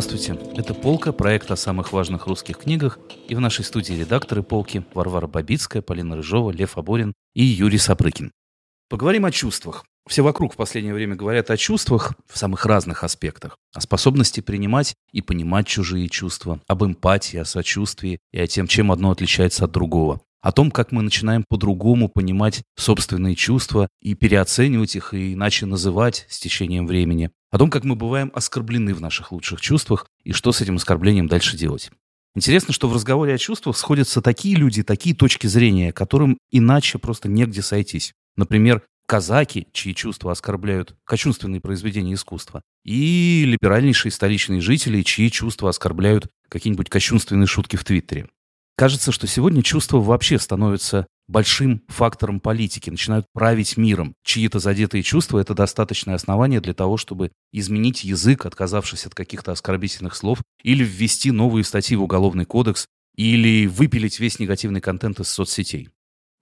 Здравствуйте, это «Полка», проект о самых важных русских книгах, и в нашей студии редакторы «Полки» Варвара Бабицкая, Полина Рыжова, Лев Аборин и Юрий Сапрыкин. Поговорим о чувствах. Все вокруг в последнее время говорят о чувствах в самых разных аспектах. О способности принимать и понимать чужие чувства, об эмпатии, о сочувствии и о том, чем одно отличается от другого о том, как мы начинаем по-другому понимать собственные чувства и переоценивать их и иначе называть с течением времени, о том, как мы бываем оскорблены в наших лучших чувствах и что с этим оскорблением дальше делать. Интересно, что в разговоре о чувствах сходятся такие люди, такие точки зрения, которым иначе просто негде сойтись. Например, казаки, чьи чувства оскорбляют кощунственные произведения искусства, и либеральнейшие столичные жители, чьи чувства оскорбляют какие-нибудь кощунственные шутки в Твиттере. Кажется, что сегодня чувства вообще становятся большим фактором политики, начинают править миром. Чьи-то задетые чувства – это достаточное основание для того, чтобы изменить язык, отказавшись от каких-то оскорбительных слов, или ввести новые статьи в Уголовный кодекс, или выпилить весь негативный контент из соцсетей.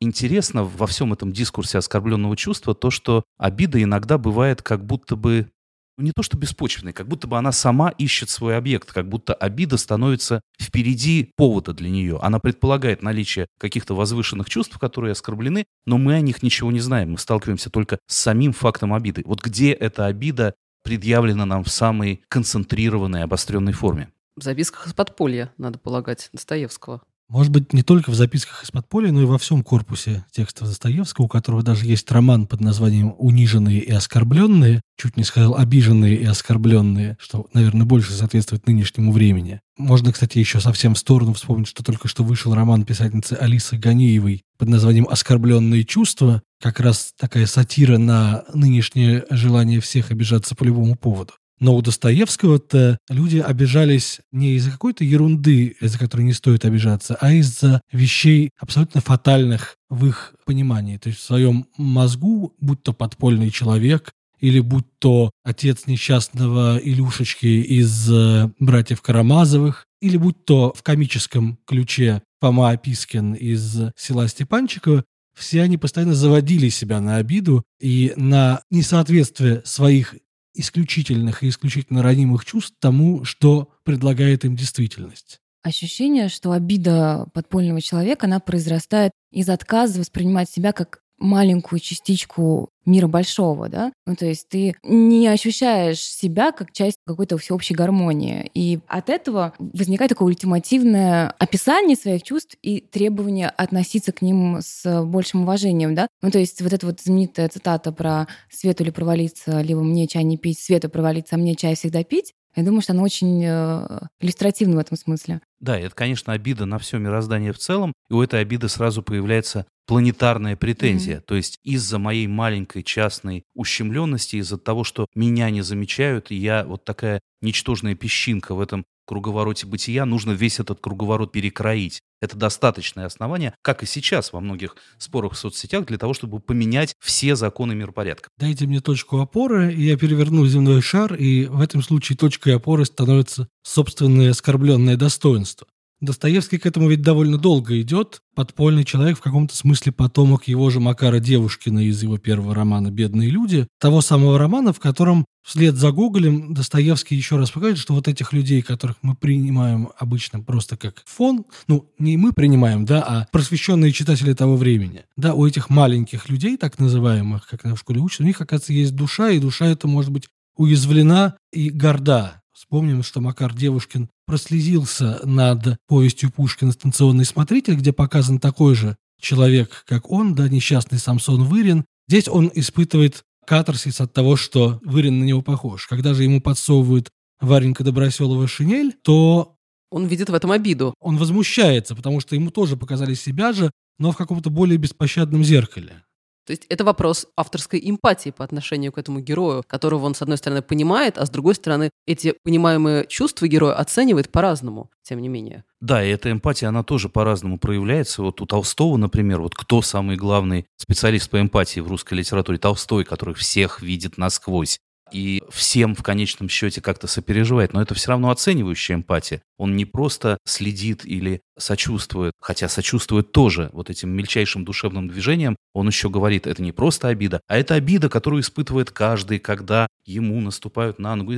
Интересно во всем этом дискурсе оскорбленного чувства то, что обида иногда бывает как будто бы ну, не то что беспочвенной, как будто бы она сама ищет свой объект, как будто обида становится впереди повода для нее. Она предполагает наличие каких-то возвышенных чувств, которые оскорблены, но мы о них ничего не знаем. Мы сталкиваемся только с самим фактом обиды. Вот где эта обида предъявлена нам в самой концентрированной, обостренной форме? В записках из подполья, надо полагать, Достоевского. Может быть, не только в записках из подполья, но и во всем корпусе текстов Достоевского, у которого даже есть роман под названием «Униженные и оскорбленные», чуть не сказал «обиженные и оскорбленные», что, наверное, больше соответствует нынешнему времени. Можно, кстати, еще совсем в сторону вспомнить, что только что вышел роман писательницы Алисы Ганиевой под названием «Оскорбленные чувства», как раз такая сатира на нынешнее желание всех обижаться по любому поводу. Но у Достоевского-то люди обижались не из-за какой-то ерунды, из-за которой не стоит обижаться, а из-за вещей абсолютно фатальных в их понимании. То есть в своем мозгу, будь то подпольный человек, или будь то отец несчастного Илюшечки из э, «Братьев Карамазовых», или будь то в комическом ключе Фома Опискин из «Села Степанчикова», все они постоянно заводили себя на обиду и на несоответствие своих исключительных и исключительно ранимых чувств тому, что предлагает им действительность. Ощущение, что обида подпольного человека, она произрастает из отказа воспринимать себя как маленькую частичку мира большого, да? Ну, то есть ты не ощущаешь себя как часть какой-то всеобщей гармонии. И от этого возникает такое ультимативное описание своих чувств и требование относиться к ним с большим уважением, да? Ну, то есть вот эта вот знаменитая цитата про «Свету ли провалиться, либо мне чай не пить, Свету провалиться, а мне чай всегда пить», я думаю, что она очень э, иллюстративна в этом смысле. Да, это, конечно, обида на все мироздание в целом, и у этой обиды сразу появляется планетарная претензия. Mm-hmm. То есть из-за моей маленькой частной ущемленности, из-за того, что меня не замечают, и я вот такая ничтожная песчинка в этом круговороте бытия, нужно весь этот круговорот перекроить. Это достаточное основание, как и сейчас во многих спорах в соцсетях, для того, чтобы поменять все законы миропорядка. Дайте мне точку опоры, и я переверну земной шар, и в этом случае точкой опоры становится собственное оскорбленное достоинство. Достоевский к этому ведь довольно долго идет. Подпольный человек в каком-то смысле потомок его же Макара Девушкина из его первого романа «Бедные люди». Того самого романа, в котором вслед за Гоголем Достоевский еще раз показывает, что вот этих людей, которых мы принимаем обычно просто как фон, ну, не мы принимаем, да, а просвещенные читатели того времени. Да, у этих маленьких людей, так называемых, как на школе учат, у них, оказывается, есть душа, и душа эта может быть уязвлена и горда. Вспомним, что Макар Девушкин прослезился над повестью Пушкина «Станционный смотритель», где показан такой же человек, как он, да, несчастный Самсон Вырин. Здесь он испытывает катарсис от того, что Вырин на него похож. Когда же ему подсовывают Варенька Доброселова шинель, то... Он видит в этом обиду. Он возмущается, потому что ему тоже показали себя же, но в каком-то более беспощадном зеркале. То есть это вопрос авторской эмпатии по отношению к этому герою, которого он, с одной стороны, понимает, а с другой стороны, эти понимаемые чувства героя оценивает по-разному, тем не менее. Да, и эта эмпатия, она тоже по-разному проявляется. Вот у Толстого, например, вот кто самый главный специалист по эмпатии в русской литературе? Толстой, который всех видит насквозь. И всем в конечном счете как-то сопереживает, но это все равно оценивающая эмпатия. Он не просто следит или сочувствует, хотя сочувствует тоже вот этим мельчайшим душевным движением, он еще говорит, это не просто обида, а это обида, которую испытывает каждый, когда ему наступают на ногу.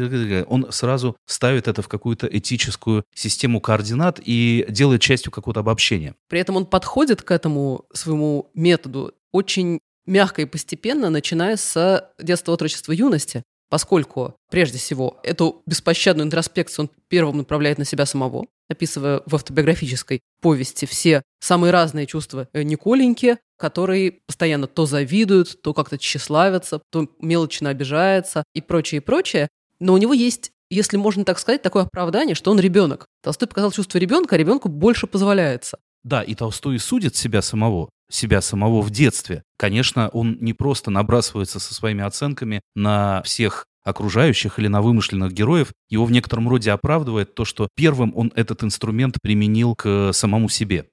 Он сразу ставит это в какую-то этическую систему координат и делает частью какого-то обобщения. При этом он подходит к этому своему методу очень мягко и постепенно, начиная с детства, отрочества, юности поскольку, прежде всего, эту беспощадную интроспекцию он первым направляет на себя самого, описывая в автобиографической повести все самые разные чувства э, Николеньки, который постоянно то завидуют, то как-то тщеславятся, то мелочно обижается и прочее, и прочее. Но у него есть если можно так сказать, такое оправдание, что он ребенок. Толстой показал чувство ребенка, а ребенку больше позволяется. Да, и Толстой судит себя самого, себя самого в детстве. Конечно, он не просто набрасывается со своими оценками на всех окружающих или на вымышленных героев, его в некотором роде оправдывает то, что первым он этот инструмент применил к самому себе.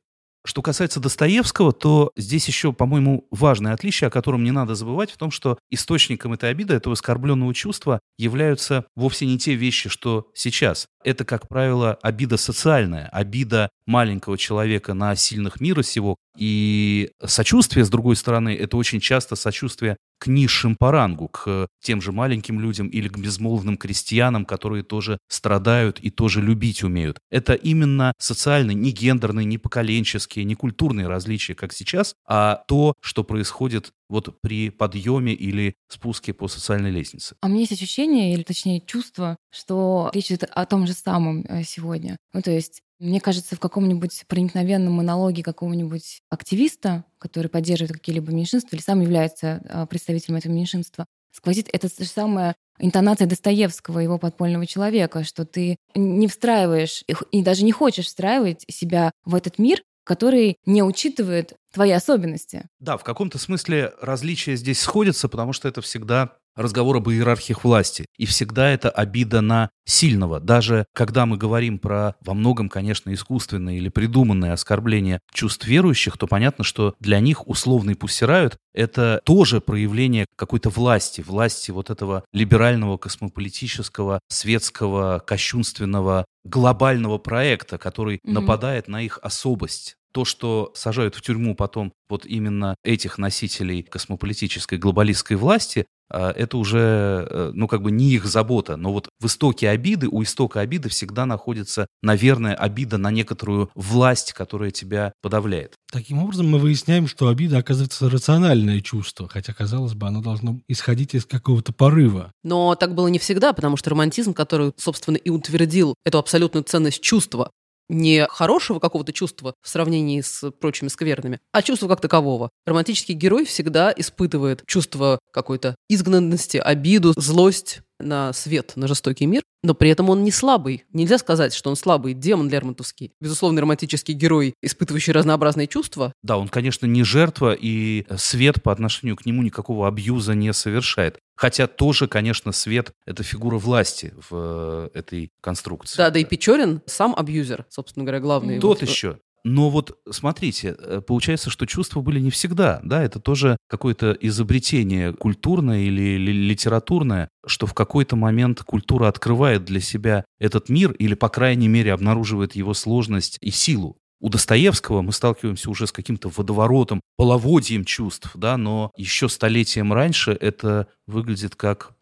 Что касается Достоевского, то здесь еще, по-моему, важное отличие, о котором не надо забывать, в том, что источником этой обиды, этого оскорбленного чувства являются вовсе не те вещи, что сейчас. Это, как правило, обида социальная, обида маленького человека на сильных мира сего. И сочувствие, с другой стороны, это очень часто сочувствие к низшим по рангу, к тем же маленьким людям или к безмолвным крестьянам, которые тоже страдают и тоже любить умеют. Это именно социальные, не гендерные, не поколенческие, не культурные различия, как сейчас, а то, что происходит вот при подъеме или спуске по социальной лестнице. А у меня есть ощущение, или точнее чувство, что речь идет о том же самом э, сегодня. Ну, то есть мне кажется, в каком-нибудь проникновенном монологе какого-нибудь активиста, который поддерживает какие-либо меньшинства или сам является а, представителем этого меньшинства, сквозит эта же самая интонация Достоевского, его подпольного человека, что ты не встраиваешь и даже не хочешь встраивать себя в этот мир, который не учитывает твои особенности. Да, в каком-то смысле различия здесь сходятся, потому что это всегда разговор об иерархиях власти. И всегда это обида на сильного. Даже когда мы говорим про во многом, конечно, искусственное или придуманное оскорбление чувств верующих, то понятно, что для них условный пуссирают – это тоже проявление какой-то власти, власти вот этого либерального, космополитического, светского, кощунственного, глобального проекта, который mm-hmm. нападает на их особость то, что сажают в тюрьму потом вот именно этих носителей космополитической глобалистской власти, это уже, э, ну, как бы не их забота. Но вот в истоке обиды, у истока обиды всегда находится, наверное, обида на некоторую власть, которая тебя подавляет. Таким образом, мы выясняем, что обида, оказывается, рациональное чувство, хотя, казалось бы, оно должно исходить из какого-то порыва. Но так было не всегда, потому что романтизм, который, собственно, и утвердил эту абсолютную ценность чувства, не хорошего какого-то чувства в сравнении с прочими скверными, а чувства как такового. Романтический герой всегда испытывает чувство какой-то изгнанности, обиду, злость, на свет, на жестокий мир, но при этом он не слабый. Нельзя сказать, что он слабый демон Лермонтовский. Безусловно, романтический герой, испытывающий разнообразные чувства. Да, он, конечно, не жертва, и свет по отношению к нему никакого абьюза не совершает. Хотя тоже, конечно, свет — это фигура власти в э, этой конструкции. Да, да и Печорин сам абьюзер, собственно говоря, главный. Тот вот, еще. Но вот смотрите, э, получается, что чувства были не всегда, да, это тоже какое-то изобретение культурное или литературное, что в какой-то момент культура открывает для себя этот мир или, по крайней мере, обнаруживает его сложность и силу. У Достоевского мы сталкиваемся уже с каким-то водоворотом, половодьем чувств, да, но еще столетием раньше это выглядит как,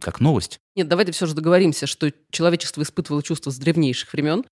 как новость. Нет, давайте все же договоримся, что человечество испытывало чувства с древнейших времен,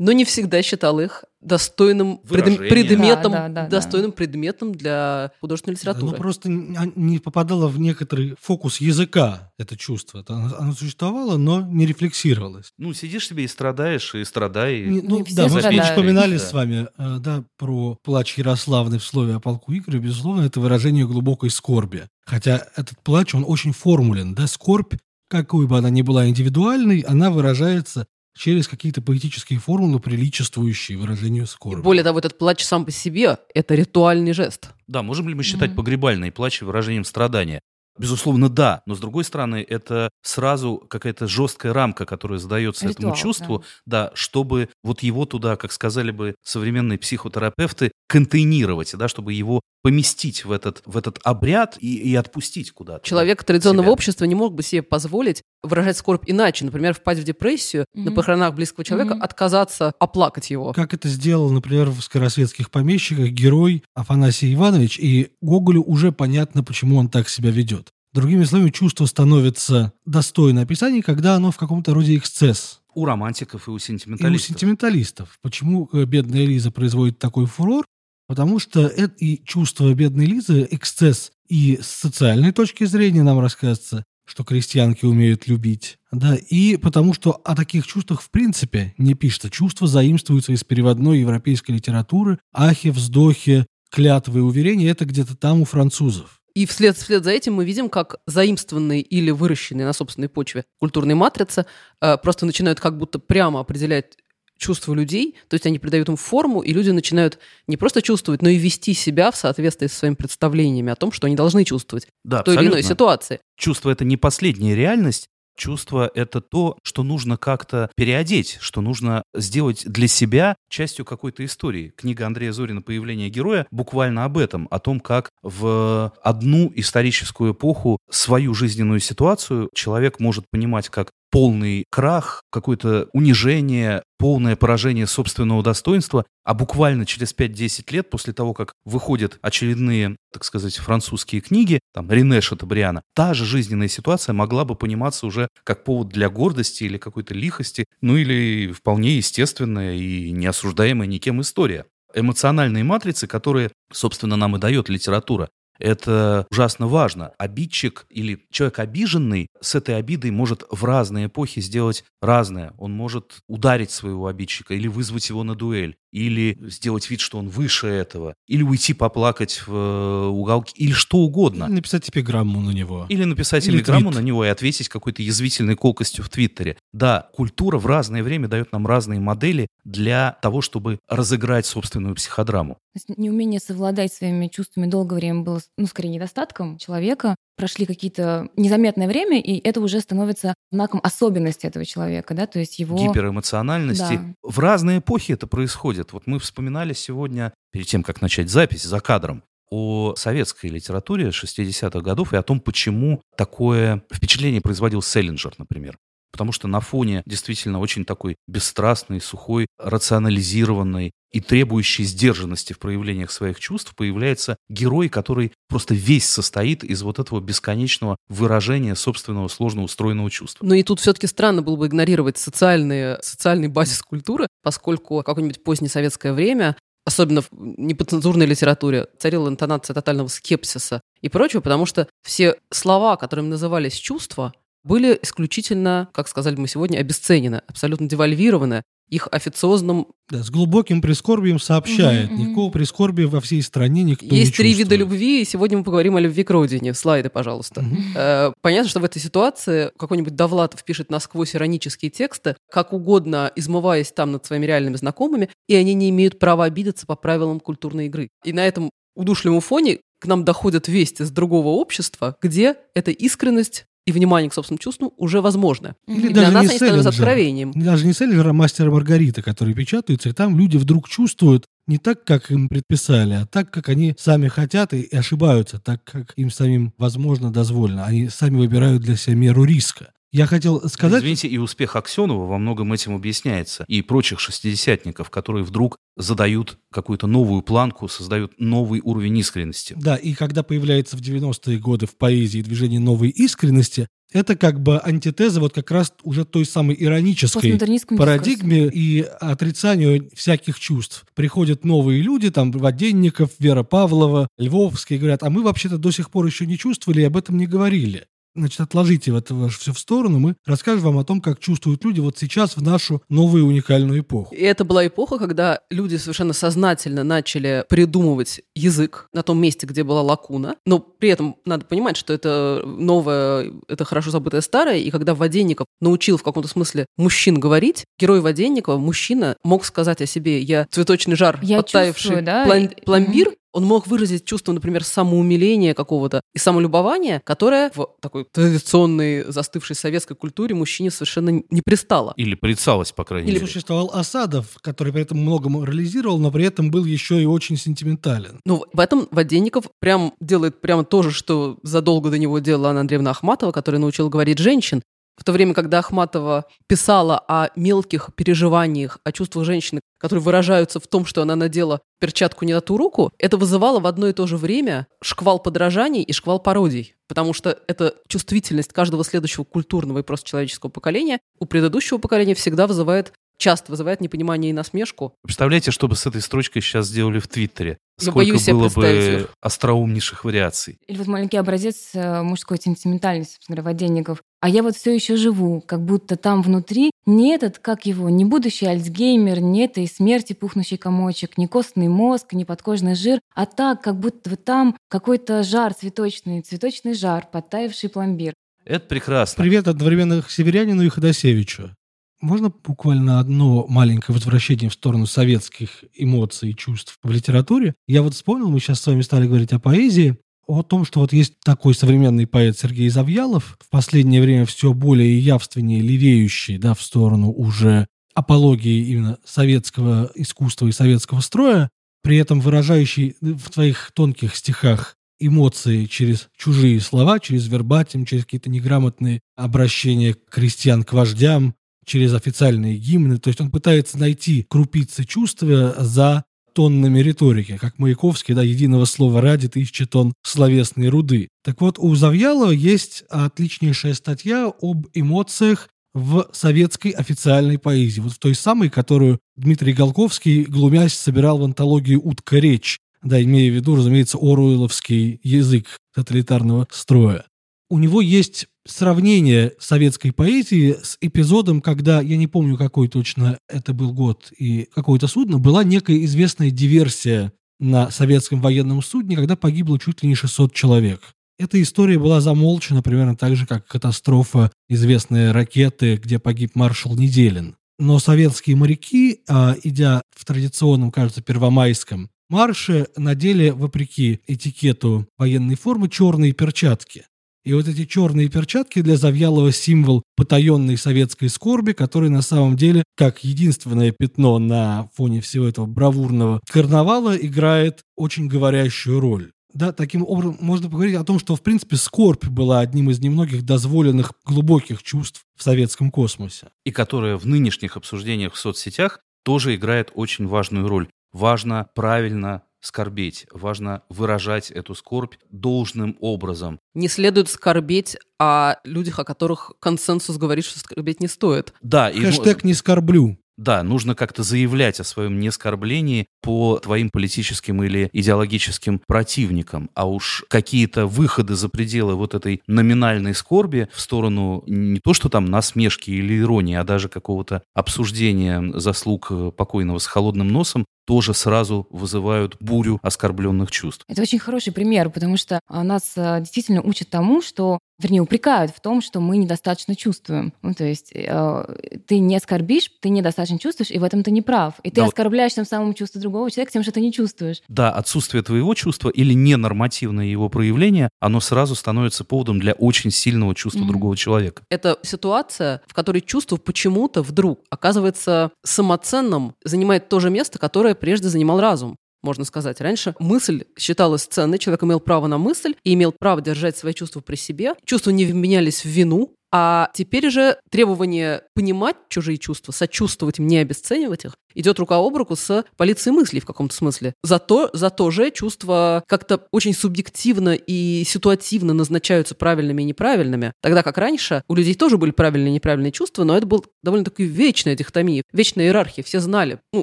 но не всегда считало их достойным пред, предметом, да, да, да, достойным да. предметом для художественной литературы. Оно просто не попадало в некоторый фокус языка, это чувство. Оно, оно существовало, но не рефлексировалось. Ну, сидишь себе и страдаешь, и страдай. Не, ну, да, мы вспоминали да. с вами э, да, про плач Ярославны в слове о полку Игоря. Безусловно, это выражение глубокой скорби. Хотя этот плач, он очень формулен. Да? Скорбь какой бы она ни была индивидуальной, она выражается через какие-то поэтические формулы, приличествующие выражению скорби. более того, этот плач сам по себе – это ритуальный жест. Да, можем ли мы считать mm-hmm. погребальный плач выражением страдания? Безусловно, да. Но с другой стороны, это сразу какая-то жесткая рамка, которая задается Ритуал, этому чувству, да. чтобы вот его туда, как сказали бы современные психотерапевты, контейнировать, да, чтобы его поместить в этот, в этот обряд и, и отпустить куда-то. Человек традиционного себя. общества не мог бы себе позволить выражать скорбь иначе. Например, впасть в депрессию, на Мгм. похоронах близкого человека Мгм. отказаться оплакать его. Как это сделал, например, в «Скоросветских помещиках» герой Афанасий Иванович, и Гоголю уже понятно, почему он так себя ведет. Другими словами, чувство становится достойно описания, когда оно в каком-то роде эксцесс. У романтиков и у И у сентименталистов. сентименталистов. Почему э, бедная Лиза производит такой фурор? Потому что это и чувство бедной Лизы эксцесс и с социальной точки зрения нам рассказывается, что крестьянки умеют любить, да, и потому что о таких чувствах в принципе не пишется. Чувства заимствуются из переводной европейской литературы, ахи, вздохи, клятвы и уверения, это где-то там у французов. И вслед, вслед за этим мы видим, как заимствованные или выращенные на собственной почве культурные матрицы э, просто начинают как будто прямо определять чувства людей, то есть они придают им форму, и люди начинают не просто чувствовать, но и вести себя в соответствии со своими представлениями о том, что они должны чувствовать Да, в той или иной абсолютно. ситуации. Чувство это не последняя реальность. Чувство — это то, что нужно как-то переодеть, что нужно сделать для себя частью какой-то истории. Книга Андрея Зорина «Появление героя» буквально об этом, о том, как в одну историческую эпоху свою жизненную ситуацию человек может понимать как полный крах, какое-то унижение, полное поражение собственного достоинства, а буквально через 5-10 лет после того, как выходят очередные, так сказать, французские книги, там, Рене Шатабриана, та же жизненная ситуация могла бы пониматься уже как повод для гордости или какой-то лихости, ну или вполне естественная и неосуждаемая никем история. Эмоциональные матрицы, которые, собственно, нам и дает литература, это ужасно важно. Обидчик или человек обиженный с этой обидой может в разные эпохи сделать разное. Он может ударить своего обидчика или вызвать его на дуэль, или сделать вид, что он выше этого, или уйти поплакать в э, уголке, или что угодно. Или написать эпиграмму на него. Или написать Или телеграмму твит. на него и ответить какой-то язвительной колкостью в Твиттере. Да, культура в разное время дает нам разные модели для того, чтобы разыграть собственную психодраму. Неумение совладать своими чувствами долгое время было, ну, скорее, недостатком человека. Прошли какие-то незаметное время, и это уже становится знаком особенности этого человека, да, то есть его... гиперэмоциональности. Да. В разные эпохи это происходит. Вот мы вспоминали сегодня, перед тем, как начать запись, за кадром, о советской литературе 60-х годов и о том, почему такое впечатление производил Селлинджер, например. Потому что на фоне действительно очень такой бесстрастной, сухой, рационализированной и требующей сдержанности в проявлениях своих чувств появляется герой, который просто весь состоит из вот этого бесконечного выражения собственного сложно устроенного чувства. Но и тут все-таки странно было бы игнорировать социальные, социальный базис культуры, поскольку какое-нибудь позднесоветское время особенно в неподцензурной литературе, царила интонация тотального скепсиса и прочего, потому что все слова, которыми назывались чувства, были исключительно, как сказали мы сегодня, обесценены, абсолютно девальвированы их официозным... Да, с глубоким прискорбием сообщает. Мгм. Никакого прискорбия во всей стране никто не Есть три вида любви, и сегодня мы поговорим о любви к родине. Слайды, пожалуйста. Э, Понятно, что в этой ситуации какой-нибудь Довлатов пишет насквозь иронические тексты, как угодно измываясь там над своими реальными знакомыми, и они не имеют права обидеться по правилам культурной игры. И на этом удушливом фоне к нам доходят вести с другого общества, где эта искренность и внимание к собственным чувствам уже возможно. Или И даже для нас не они становятся откровением. Даже не Селлинджер, а мастер и Маргарита, которые печатаются, и там люди вдруг чувствуют не так, как им предписали, а так, как они сами хотят и ошибаются, так, как им самим, возможно, дозволено. Они сами выбирают для себя меру риска. Я хотел сказать... Извините, и успех Аксенова во многом этим объясняется. И прочих шестидесятников, которые вдруг задают какую-то новую планку, создают новый уровень искренности. Да, и когда появляется в 90-е годы в поэзии движение новой искренности, это как бы антитеза вот как раз уже той самой иронической парадигме и отрицанию всяких чувств. Приходят новые люди, там, Воденников, Вера Павлова, Львовский, говорят, а мы вообще-то до сих пор еще не чувствовали и об этом не говорили. Значит, отложите это все в сторону, мы расскажем вам о том, как чувствуют люди вот сейчас в нашу новую уникальную эпоху. И это была эпоха, когда люди совершенно сознательно начали придумывать язык на том месте, где была лакуна. Но при этом надо понимать, что это новое, это хорошо забытое старое. И когда Воденников научил в каком-то смысле мужчин говорить, герой Воденникова, мужчина, мог сказать о себе «я цветочный жар, Я подтаявший чувствую, да, пломбир», Он мог выразить чувство, например, самоумиления какого-то и самолюбования, которое в такой традиционной застывшей советской культуре мужчине совершенно не пристало. Или порицалось, по крайней Или мере. существовал Осадов, который при этом много морализировал, но при этом был еще и очень сентиментален. Ну, в этом Воденников прям делает прямо то же, что задолго до него делала Анна Андреевна Ахматова, которая научила говорить женщин. В то время, когда Ахматова писала о мелких переживаниях, о чувствах женщины, которые выражаются в том, что она надела перчатку не на ту руку, это вызывало в одно и то же время шквал подражаний и шквал пародий. Потому что эта чувствительность каждого следующего культурного и просто человеческого поколения у предыдущего поколения всегда вызывает часто вызывает непонимание и насмешку. Представляете, что бы с этой строчкой сейчас сделали в Твиттере? Я Сколько боюсь себе было бы их. остроумнейших вариаций. Или вот маленький образец э, мужской сентиментальности, собственно говоря, Воденников. А я вот все еще живу, как будто там внутри не этот, как его, не будущий Альцгеймер, не этой смерти пухнущий комочек, не костный мозг, не подкожный жир, а так, как будто вот там какой-то жар цветочный, цветочный жар, подтаявший пломбир. Это прекрасно. Привет одновременно Северянину и Ходосевичу. Можно буквально одно маленькое возвращение в сторону советских эмоций и чувств в литературе? Я вот вспомнил, мы сейчас с вами стали говорить о поэзии, о том, что вот есть такой современный поэт Сергей Завьялов, в последнее время все более явственнее левеющий, да, в сторону уже апологии именно советского искусства и советского строя, при этом выражающий в своих тонких стихах эмоции через чужие слова, через вербатим, через какие-то неграмотные обращения крестьян к вождям, через официальные гимны. То есть он пытается найти крупицы чувства за тоннами риторики, как Маяковский, да, единого слова ради тысячи тонн словесной руды. Так вот, у Завьялова есть отличнейшая статья об эмоциях в советской официальной поэзии. Вот в той самой, которую Дмитрий Голковский, глумясь, собирал в антологию «Утка речь», да, имея в виду, разумеется, оруэлловский язык тоталитарного строя. У него есть сравнение советской поэзии с эпизодом, когда, я не помню, какой точно это был год и какое-то судно, была некая известная диверсия на советском военном судне, когда погибло чуть ли не 600 человек. Эта история была замолчена примерно так же, как катастрофа известной ракеты, где погиб маршал Неделин. Но советские моряки, а, идя в традиционном, кажется, первомайском марше, надели, вопреки этикету военной формы, черные перчатки. И вот эти черные перчатки для Завьялова символ потаенной советской скорби, который на самом деле, как единственное пятно на фоне всего этого бравурного карнавала, играет очень говорящую роль. Да, таким образом можно поговорить о том, что, в принципе, скорбь была одним из немногих дозволенных глубоких чувств в советском космосе. И которая в нынешних обсуждениях в соцсетях тоже играет очень важную роль. Важно правильно скорбеть, важно выражать эту скорбь должным образом. Не следует скорбеть о людях, о которых консенсус говорит, что скорбеть не стоит. Да, и, Хэштег «не скорблю». да, нужно как-то заявлять о своем неоскорблении по твоим политическим или идеологическим противникам. А уж какие-то выходы за пределы вот этой номинальной скорби в сторону не то, что там насмешки или иронии, а даже какого-то обсуждения заслуг э, покойного с холодным носом, тоже сразу вызывают бурю оскорбленных чувств. Это очень хороший пример, потому что а, нас а, действительно учат тому, что, вернее, упрекают в том, что мы недостаточно чувствуем. Ну, то есть э, ты не оскорбишь, ты недостаточно чувствуешь, и в этом ты не прав. И ты Да оскорбляешь тем самым чувство другого человека тем, что ты не чувствуешь. Да, отсутствие твоего чувства или ненормативное его проявление, оно сразу становится поводом для очень сильного чувства Мгм. другого человека. Это ситуация, в которой чувство почему-то вдруг оказывается самоценным, занимает то же место, которое прежде занимал разум. Можно сказать, раньше мысль считалась ценной, человек имел право на мысль и имел право держать свои чувства при себе. Чувства не вменялись в вину, а теперь же требование понимать чужие чувства, сочувствовать им, не обесценивать их, идет рука об руку с полицией мыслей в каком-то смысле. Зато, зато же чувства как-то очень субъективно и ситуативно назначаются правильными и неправильными. Тогда как раньше у людей тоже были правильные и неправильные чувства, но это был довольно-таки вечная дихотомия, вечная иерархия. Все знали, ну,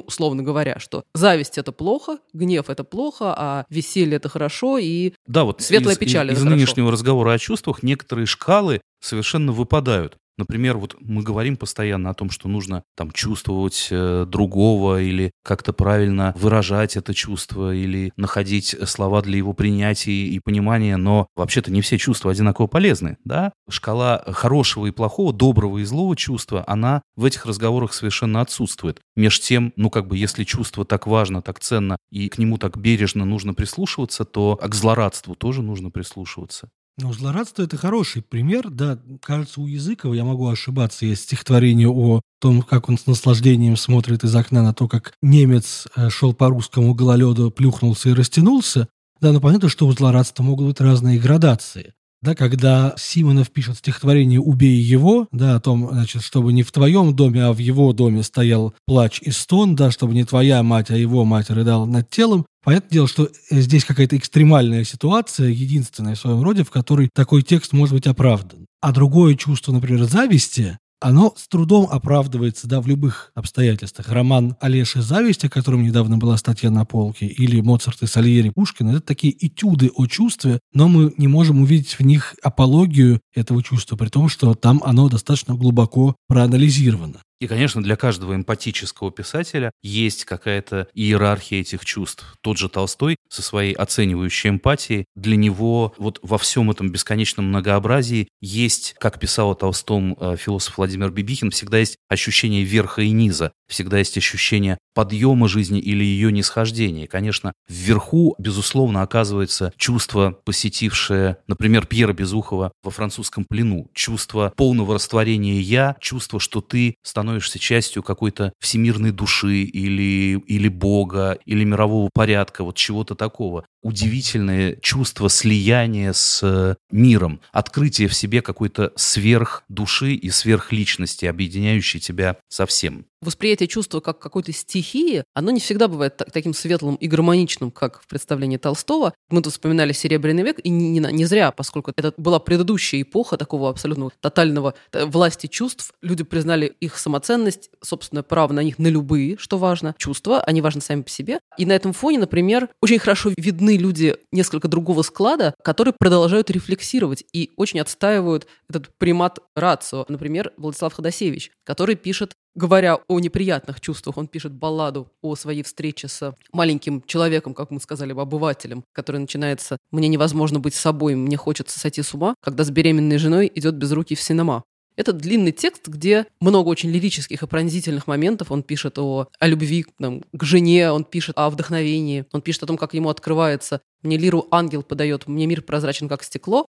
условно говоря, что зависть — это плохо, гнев — это плохо, а веселье — это хорошо, и Да, вот Светлая из, печаль, из хорошо. нынешнего разговора о чувствах некоторые шкалы совершенно выпадают. Например, вот мы говорим постоянно о том, что нужно там чувствовать э, другого или как-то правильно выражать это чувство или находить слова для его принятия и понимания, но вообще-то не все чувства одинаково полезны, да? Шкала хорошего и плохого, доброго и злого чувства, она в этих разговорах совершенно отсутствует. Меж тем, ну как бы, если чувство так важно, так ценно и к нему так бережно нужно прислушиваться, то к злорадству тоже нужно прислушиваться. Ну, злорадство – это хороший пример. Да, кажется, у Языкова, я могу ошибаться, есть стихотворение о том, как он с наслаждением смотрит из окна на то, как немец э, шел по русскому гололеду, плюхнулся и растянулся. Да, но понятно, что у злорадства могут быть разные градации. Да, когда Симонов пишет стихотворение «Убей его», да, о том, значит, чтобы не в твоем доме, а в его доме стоял плач и стон, да, чтобы не твоя мать, а его мать рыдала над телом, Понятное дело, что э, здесь какая-то экстремальная ситуация, единственная в своем роде, в которой такой текст может быть оправдан. А другое чувство, например, зависти, оно с трудом оправдывается да, в любых обстоятельствах. Роман Олеши «Зависть», о котором недавно была статья на полке, или Моцарт и Сальери Пушкина, это такие этюды о чувстве, но мы не можем увидеть в них апологию этого чувства, при том, что там оно достаточно глубоко проанализировано. И, конечно, для каждого эмпатического писателя есть какая-то иерархия этих чувств. Тот же Толстой со своей оценивающей эмпатией, для него вот во всем этом бесконечном многообразии есть, как писал о Толстом э, философ Владимир Бибихин, всегда есть ощущение верха и низа, всегда есть ощущение подъема жизни или ее нисхождения. конечно, вверху, безусловно, оказывается чувство, посетившее, например, Пьера Безухова во французском плену, чувство полного растворения «я», чувство, что ты становишься частью какой-то всемирной души или, или Бога, или мирового порядка, вот чего-то такого удивительное чувство слияния с э, миром, открытие в себе какой-то сверх души и сверхличности, объединяющей тебя со всем. Восприятие чувства как какой-то стихии, оно не всегда бывает так, таким светлым и гармоничным, как в представлении Толстого. Мы тут вспоминали «Серебряный век», и не, не, не зря, поскольку это была предыдущая эпоха такого абсолютно тотального э, власти чувств. Люди признали их самоценность, собственное право на них на любые, что важно, чувства, они важны сами по себе. И на этом фоне, например, очень хорошо видны люди несколько другого склада, которые продолжают рефлексировать и очень отстаивают этот примат рацио. Например, Владислав Ходосевич, который пишет говоря о неприятных чувствах, он пишет балладу о своей встрече с маленьким человеком, как мы сказали, обывателем, который начинается «Мне невозможно быть собой, мне хочется сойти с ума, когда с беременной женой идет без руки в синема». Это длинный текст, где много очень лирических и пронзительных моментов. Он пишет о, о любви там, к жене, он пишет о вдохновении, он пишет о том, как ему открывается. Мне лиру ангел подает, мне мир прозрачен, как стекло.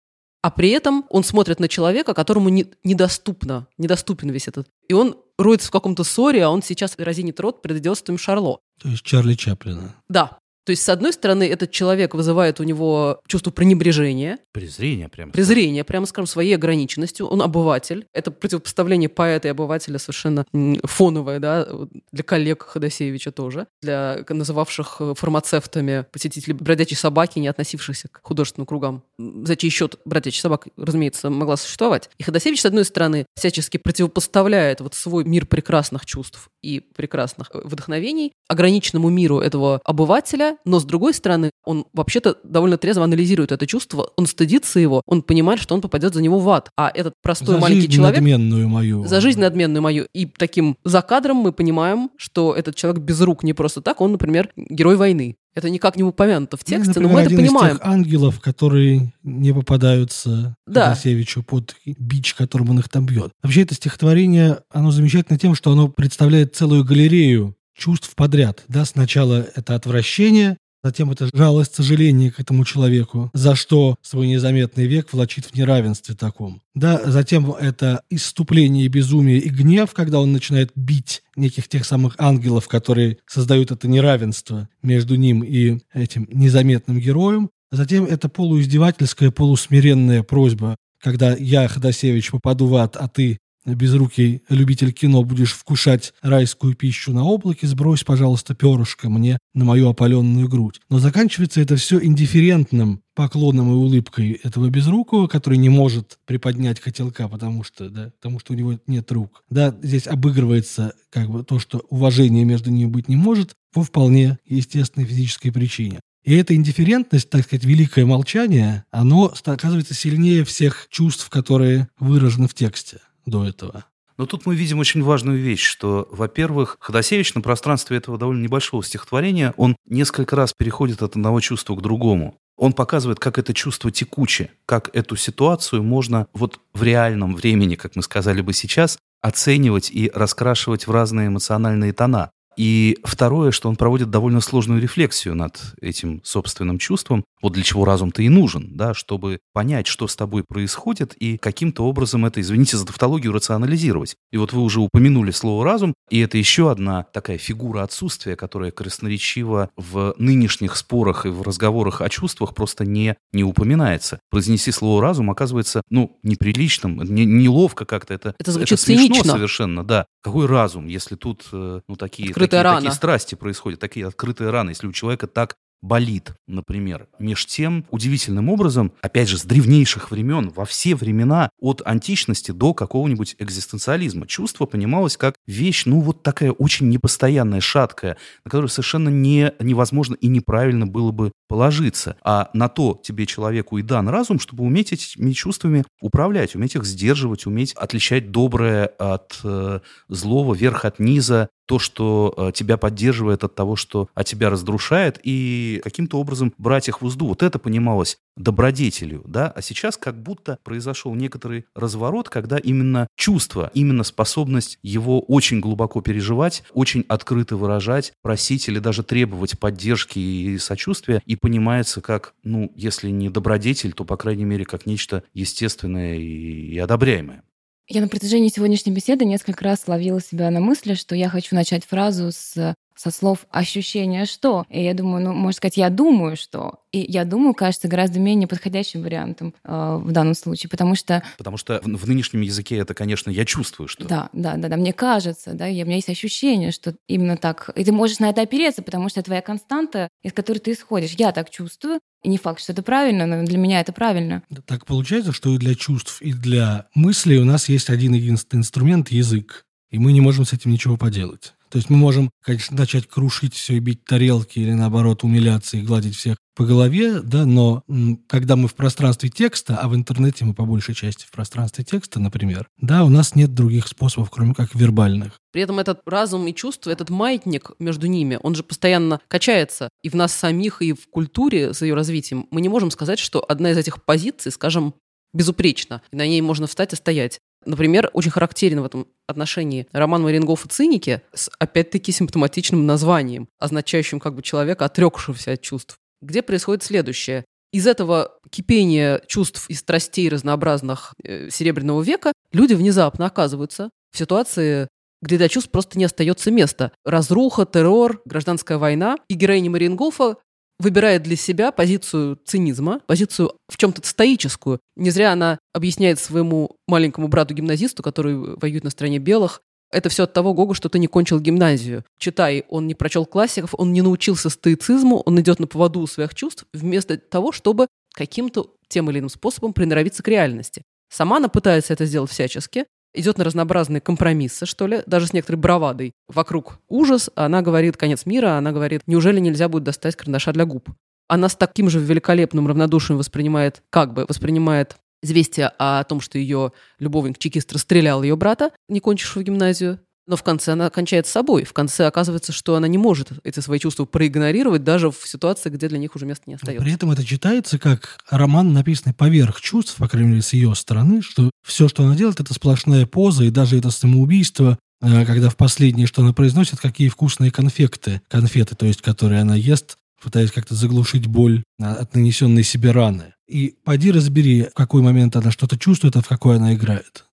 А при этом он смотрит на человека, которому не, недоступно, недоступен весь этот. И он роется в каком-то ссоре, а он сейчас разинит рот перед идиотством Шарло. То есть Чарли Чаплина. Да. То есть, с одной стороны, этот человек вызывает у него чувство пренебрежения. Презрение прямо. Презрение, прямо скажем, своей ограниченностью. Он обыватель. Это противопоставление поэта и обывателя совершенно фоновое, да, для коллег Ходосевича тоже, для называвших э, фармацевтами посетителей бродячей собаки, не относившихся к художественным кругам. За чей счет бродячая собака, разумеется, могла существовать. И Ходосевич, с одной стороны, всячески противопоставляет вот свой мир прекрасных чувств и прекрасных э, вдохновений ограниченному миру этого обывателя, но с другой стороны, он вообще-то довольно трезво анализирует это чувство, он стыдится его, он понимает, что он попадет за него в ад. А этот простой за маленький жизнь человек... надменную мою. За жизнь надменную мою. И таким за кадром мы понимаем, что этот человек без рук не просто так, он, например, герой войны. Это никак не упомянуто в тексте, ну, например, но мы это один понимаем. Из тех ангелов, которые не попадаются Да. Ходосевичу под бич, которым он их там бьет. Вообще это стихотворение, оно замечательно тем, что оно представляет целую галерею чувств подряд. Да, сначала это отвращение, Затем это жалость, сожаление к этому человеку, за что свой незаметный век влачит в неравенстве таком. Да, затем это иступление, безумие и гнев, когда он начинает бить неких тех самых ангелов, которые создают это неравенство между ним и этим незаметным героем. Затем это полуиздевательская, полусмиренная просьба, когда я, Ходосевич, попаду в ад, а ты безрукий любитель кино, будешь вкушать райскую пищу на облаке, сбрось, пожалуйста, перышко мне на мою опаленную грудь. Но заканчивается это все индифферентным поклоном и улыбкой этого безрукого, который не может приподнять котелка, потому что, да, потому что у него нет рук. Да, здесь обыгрывается как бы то, что уважение между ними быть не может, по вполне естественной физической причине. И эта индифферентность, так сказать, великое молчание, оно оказывается сильнее всех чувств, которые выражены в тексте. До этого. Но тут мы видим очень важную вещь, что, во-первых, Ходосевич на пространстве этого довольно небольшого стихотворения, он несколько раз переходит от одного чувства к другому. Он показывает, как это чувство текуче, как эту ситуацию можно вот в реальном времени, как мы сказали бы сейчас, оценивать и раскрашивать в разные эмоциональные тона. И второе, что он проводит довольно сложную рефлексию над этим собственным чувством. Вот для чего разум-то и нужен, да, чтобы понять, что с тобой происходит, и каким-то образом это, извините за тавтологию, рационализировать. И вот вы уже упомянули слово «разум», и это еще одна такая фигура отсутствия, которая красноречиво в нынешних спорах и в разговорах о чувствах просто не, не упоминается. Произнести слово «разум» оказывается, ну, неприличным, не, неловко как-то. Это, это звучит это смешно цинично. совершенно, да. Какой разум, если тут, э, ну, такие Открытая такие, рана. такие страсти происходят, такие открытые раны, если у человека так болит, например. Меж тем, удивительным образом, опять же, с древнейших времен, во все времена, от античности до какого-нибудь экзистенциализма, чувство понималось как вещь, ну, вот такая очень непостоянная, шаткая, на которую совершенно не, невозможно и неправильно было бы положиться. А на то тебе человеку и дан разум, чтобы уметь этими чувствами управлять, уметь их сдерживать, уметь отличать доброе от э, злого, верх от низа, то, что э, тебя поддерживает от того, что от тебя разрушает, и каким-то образом брать их в узду. Вот это понималось добродетелью, да, а сейчас как будто произошел некоторый разворот, когда именно чувство, именно способность его очень глубоко переживать, очень открыто выражать, просить или даже требовать поддержки и сочувствия, и понимается как, ну, если не добродетель, то, по крайней мере, как нечто естественное и, одобряемое. Я на протяжении сегодняшней беседы несколько раз ловила себя на мысли, что я хочу начать фразу с со слов ощущение что. И я думаю, ну, можно сказать, я думаю, что. И я думаю, кажется, гораздо менее подходящим вариантом э, в данном случае, потому что... Потому что в, в нынешнем языке это, конечно, я чувствую, что... Да, да, да, да, мне кажется, да, и у меня есть ощущение, что именно так. И ты можешь на это опереться, потому что это твоя константа, из которой ты исходишь. Я так чувствую, и не факт, что это правильно, но для меня это правильно. Так получается, что и для чувств, и для мыслей у нас есть один единственный инструмент — язык. И мы не можем с этим ничего поделать. То есть мы можем, конечно, начать крушить все и бить тарелки или, наоборот, умиляться и гладить всех по голове, да, но когда мы в пространстве текста, а в интернете мы по большей части в пространстве текста, например, да, у нас нет других способов, кроме как вербальных. При этом этот разум и чувство, этот маятник между ними, он же постоянно качается и в нас самих, и в культуре с ее развитием. Мы не можем сказать, что одна из этих позиций, скажем, безупречна, и на ней можно встать и стоять. Например, очень характерен в этом отношении роман Марингофа «Циники» с, опять-таки, симптоматичным названием, означающим как бы человека, отрекшегося от чувств, где происходит следующее. Из этого кипения чувств и страстей разнообразных э, Серебряного века люди внезапно оказываются в ситуации, где для чувств просто не остается места. Разруха, террор, гражданская война. И героиня Марингофа выбирает для себя позицию цинизма, позицию в чем-то стоическую. Не зря она объясняет своему маленькому брату-гимназисту, который воюет на стороне белых, это все от того, Гога, что ты не кончил гимназию. Читай, он не прочел классиков, он не научился стоицизму, он идет на поводу у своих чувств, вместо того, чтобы каким-то тем или иным способом приноровиться к реальности. Сама она пытается это сделать всячески, идет на разнообразные компромиссы, что ли, даже с некоторой бравадой. Вокруг ужас, она говорит конец мира, она говорит, неужели нельзя будет достать карандаша для губ? Она с таким же великолепным равнодушием воспринимает, как бы воспринимает известие о том, что ее любовник-чекист расстрелял ее брата, не кончившего гимназию. Но в конце она кончает с собой. В конце оказывается, что она не может эти свои чувства проигнорировать даже в ситуации, где для них уже места не остается. При этом это читается как роман, написанный поверх чувств, по крайней мере, с ее стороны, что все, что она делает, это сплошная поза, и даже это самоубийство, э, когда в последнее, что она произносит, какие вкусные конфекты, конфеты, то есть, которые она ест, пытаясь как-то заглушить боль от нанесенной себе раны. И пойди разбери, в какой момент она что-то чувствует, а в какой она играет.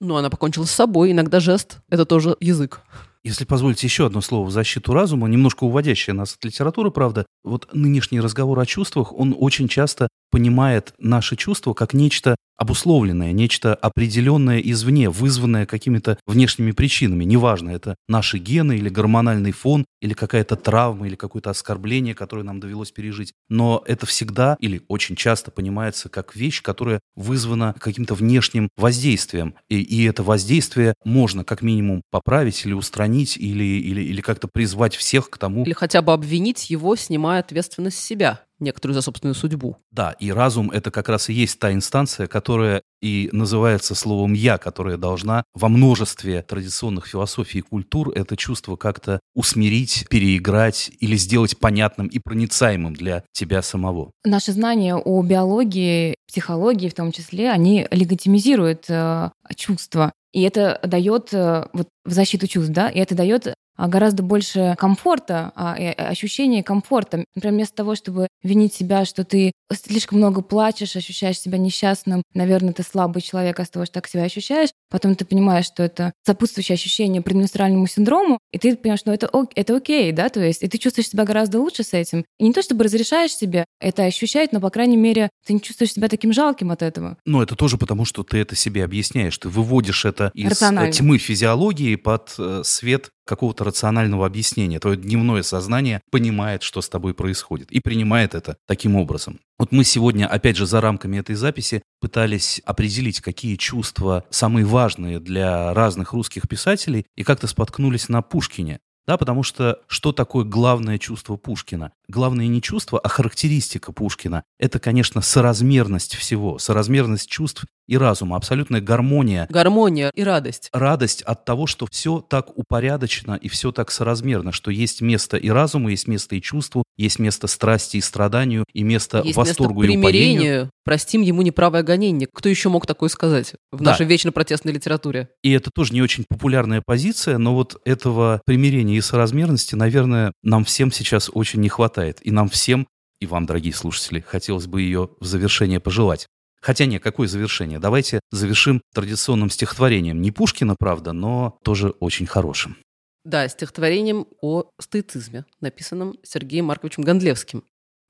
Ну, она покончила с собой. Иногда жест — это тоже язык. Если позволите еще одно слово в защиту разума, немножко уводящее нас от литературы, правда, вот нынешний разговор о чувствах, он очень часто понимает наши чувства как нечто обусловленное, нечто определенное извне, вызванное какими-то внешними причинами. Неважно, это наши гены или гормональный фон, или какая-то травма, или какое-то оскорбление, которое нам довелось пережить. Но это всегда или очень часто понимается как вещь, которая вызвана каким-то внешним воздействием. И, и это воздействие можно как минимум поправить или устранить, или, или, или как-то призвать всех к тому. Или хотя бы обвинить его, снимая ответственность с себя некоторую за собственную судьбу. Да, и разум — это как раз и есть та инстанция, которая и называется словом «я», которое должна во множестве традиционных философий и культур это чувство как-то усмирить, переиграть или сделать понятным и проницаемым для тебя самого. Наши знания о биологии, психологии в том числе, они легитимизируют э, чувства. И это дает э, вот в защиту чувств, да, и это дает а гораздо больше комфорта, а, ощущения комфорта. Например, вместо того, чтобы винить себя, что ты слишком много плачешь, ощущаешь себя несчастным, наверное, ты слабый человек от того, что так себя ощущаешь, потом ты понимаешь, что это сопутствующее ощущение предменструальному синдрому, и ты понимаешь, что это, это окей, да, то есть, и ты чувствуешь себя гораздо лучше с этим. И не то, чтобы разрешаешь себе это ощущать, но, по крайней мере, ты не чувствуешь себя таким жалким от этого. Но это тоже потому, что ты это себе объясняешь, ты выводишь это из тьмы физиологии под э, свет какого-то рационального объяснения. Твое дневное сознание понимает, что с тобой происходит, и принимает это таким образом. Вот мы сегодня, опять же, за рамками этой записи пытались определить, какие чувства самые важные для разных русских писателей, и как-то споткнулись на Пушкине. Да, потому что что такое главное чувство Пушкина? Главное не чувство, а характеристика Пушкина. Это, конечно, соразмерность всего, соразмерность чувств и разума, абсолютная гармония. Гармония и радость. Радость от того, что все так упорядочено и все так соразмерно, что есть место и разуму, есть место и чувству, есть место страсти и страданию, и место есть восторгу место и упоению. Простим ему неправое гонение. Кто еще мог такое сказать в да. нашей вечно протестной литературе? И это тоже не очень популярная позиция, но вот этого примирения и соразмерности, наверное, нам всем сейчас очень не хватает. И нам всем, и вам, дорогие слушатели, хотелось бы ее в завершение пожелать. Хотя нет, какое завершение? Давайте завершим традиционным стихотворением. Не Пушкина, правда, но тоже очень хорошим. Да, стихотворением о стоицизме, написанном Сергеем Марковичем Гондлевским.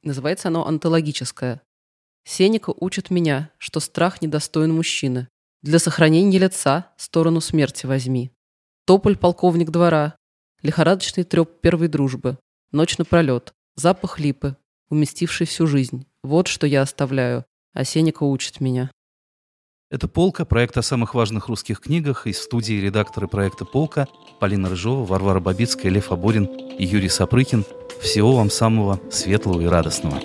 Называется оно «Антологическое». «Сенека учит меня, что страх недостоин мужчины. Для сохранения лица сторону смерти возьми. Тополь полковник двора, лихорадочный треп первой дружбы, ночь напролет, запах липы, уместивший всю жизнь. Вот что я оставляю, а Сенека учит меня. Это «Полка», проект о самых важных русских книгах. Из студии редакторы проекта «Полка» Полина Рыжова, Варвара Бабицкая, Лев Аборин и Юрий Сапрыкин. Всего вам самого светлого и радостного.